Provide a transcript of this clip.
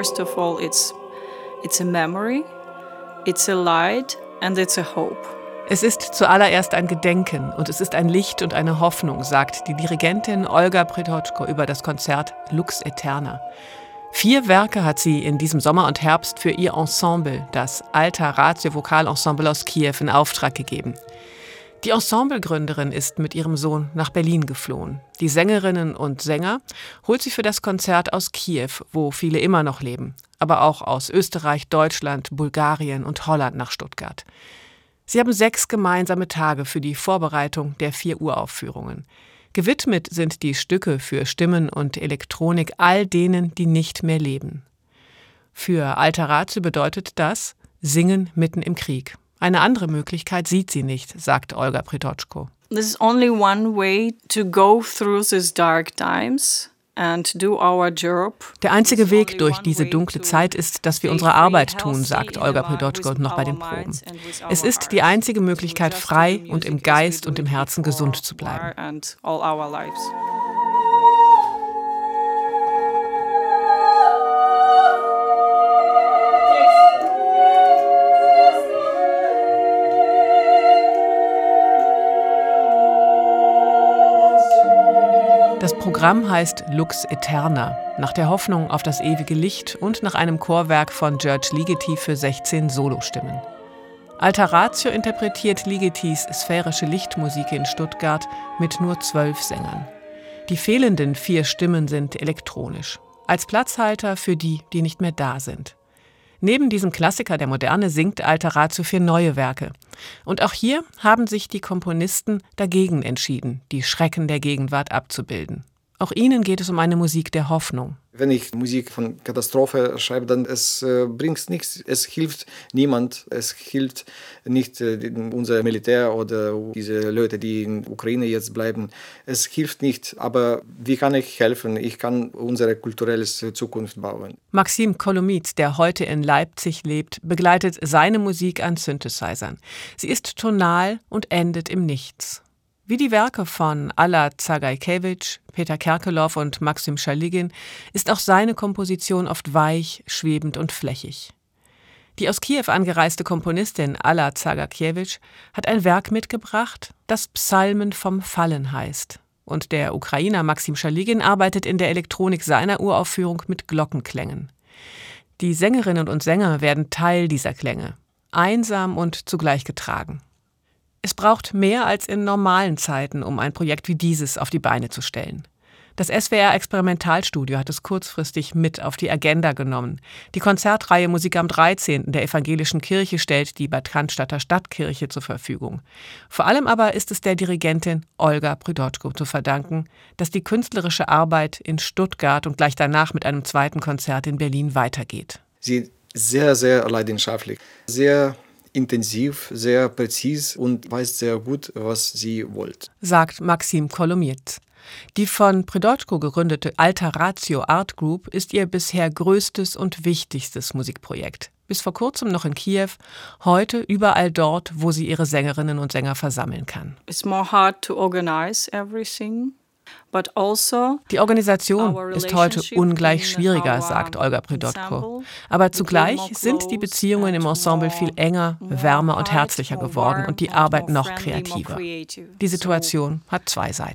First of all, it's it's a memory, it's a light and it's a hope. Es ist zuallererst ein Gedenken und es ist ein Licht und eine Hoffnung, sagt die Dirigentin Olga Pritoczko über das Konzert Lux Eterna. Vier Werke hat sie in diesem Sommer und Herbst für ihr Ensemble, das Alter Ratio Vokalensemble aus Kiew, in Auftrag gegeben. Die Ensemblegründerin ist mit ihrem Sohn nach Berlin geflohen. Die Sängerinnen und Sänger holt sie für das Konzert aus Kiew, wo viele immer noch leben, aber auch aus Österreich, Deutschland, Bulgarien und Holland nach Stuttgart. Sie haben sechs gemeinsame Tage für die Vorbereitung der vier Uraufführungen. Gewidmet sind die Stücke für Stimmen und Elektronik all denen, die nicht mehr leben. Für Alteratio bedeutet das Singen mitten im Krieg. Eine andere Möglichkeit sieht sie nicht, sagt Olga Pritoczko. There's only one way to go through these dark times. Der einzige Weg durch diese dunkle Zeit ist, dass wir unsere Arbeit tun, sagt Olga Prydotschko noch bei den Proben. Es ist die einzige Möglichkeit, frei und im Geist und im Herzen gesund zu bleiben. Das Programm heißt Lux Eterna, nach der Hoffnung auf das ewige Licht und nach einem Chorwerk von George Ligeti für 16 Solostimmen. Alteratio interpretiert Ligetis sphärische Lichtmusik in Stuttgart mit nur zwölf Sängern. Die fehlenden vier Stimmen sind elektronisch, als Platzhalter für die, die nicht mehr da sind. Neben diesem Klassiker der Moderne singt Alteratio für neue Werke. Und auch hier haben sich die Komponisten dagegen entschieden, die Schrecken der Gegenwart abzubilden. Auch ihnen geht es um eine Musik der Hoffnung. Wenn ich Musik von Katastrophe schreibe, dann es äh, bringt nichts. Es hilft niemand. Es hilft nicht äh, unser Militär oder diese Leute, die in Ukraine jetzt bleiben. Es hilft nicht. Aber wie kann ich helfen? Ich kann unsere kulturelle Zukunft bauen. Maxim Kolomit, der heute in Leipzig lebt, begleitet seine Musik an Synthesizern. Sie ist tonal und endet im Nichts. Wie die Werke von Alla Zagajkewitsch, Peter Kerkelow und Maxim Schaligin ist auch seine Komposition oft weich, schwebend und flächig. Die aus Kiew angereiste Komponistin Alla Zagajkewitsch hat ein Werk mitgebracht, das Psalmen vom Fallen heißt. Und der Ukrainer Maxim Schaligin arbeitet in der Elektronik seiner Uraufführung mit Glockenklängen. Die Sängerinnen und Sänger werden Teil dieser Klänge, einsam und zugleich getragen. Es braucht mehr als in normalen Zeiten, um ein Projekt wie dieses auf die Beine zu stellen. Das SWR Experimentalstudio hat es kurzfristig mit auf die Agenda genommen. Die Konzertreihe Musik am 13. der Evangelischen Kirche stellt die Bad Cannstatter Stadtkirche zur Verfügung. Vor allem aber ist es der Dirigentin Olga Prydotschko zu verdanken, dass die künstlerische Arbeit in Stuttgart und gleich danach mit einem zweiten Konzert in Berlin weitergeht. Sie sehr, sehr leidenschaftlich, sehr intensiv, sehr präzis und weiß sehr gut, was sie wollte. Sagt Maxim Kolomiet. Die von Predotko gegründete Alta Ratio Art Group ist ihr bisher größtes und wichtigstes Musikprojekt. Bis vor kurzem noch in Kiew, heute überall dort, wo sie ihre Sängerinnen und Sänger versammeln kann. It's more hard to organize everything. Also die Organisation ist heute ungleich schwieriger, sagt Olga Pridotko. Aber zugleich sind die Beziehungen im Ensemble viel enger, wärmer und herzlicher geworden und die Arbeit noch kreativer. Die Situation hat zwei Seiten.